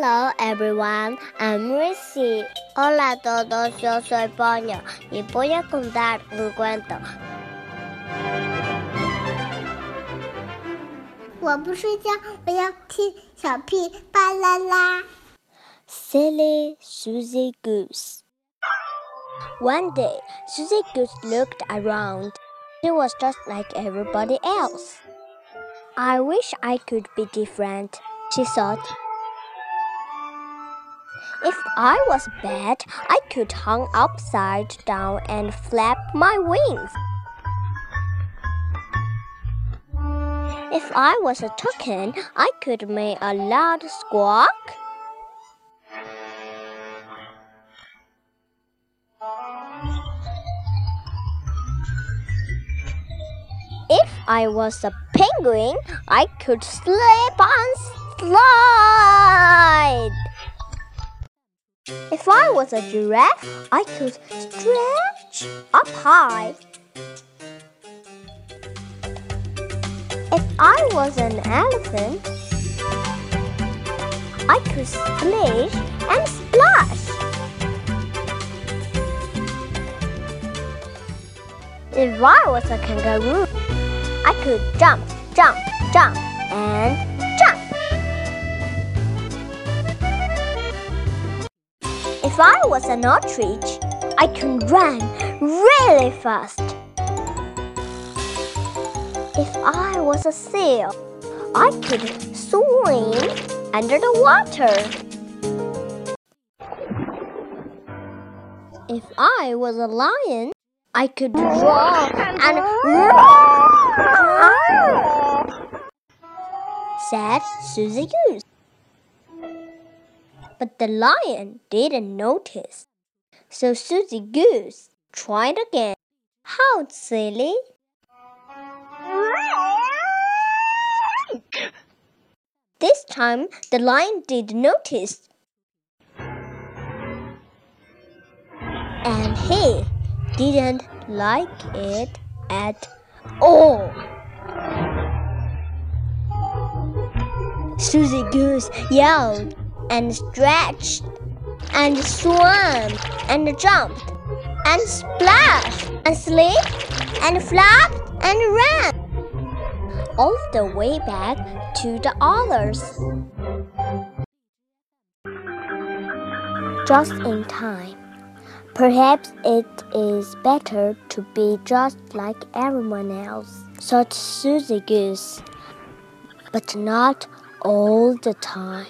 Hello everyone, I'm Rishi. Hola a todos, yo soy Poño y voy a contar un cuento. 我不睡觉，我要听小屁巴啦啦。Silly Suzy Goose. One day, Suzy Goose looked around. She was just like everybody else. I wish I could be different, she thought. If I was bad, I could hang upside down and flap my wings. If I was a toucan, I could make a loud squawk. If I was a penguin, I could slip and slide. If I was a giraffe, I could stretch up high. If I was an elephant, I could splish and splash. If I was a kangaroo, I could jump, jump, jump, If I was an ostrich, I could run really fast. If I was a seal, I could swim under the water. If I was a lion, I could roar and roar, said Suzy Goose. But the lion didn't notice. So Suzy Goose tried again. How silly! This time the lion did notice. And he didn't like it at all. Suzy Goose yelled and stretched and swam and jumped and splashed and slipped and flapped and ran all the way back to the others. Just in time. Perhaps it is better to be just like everyone else, thought Suzy Goose, but not all the time.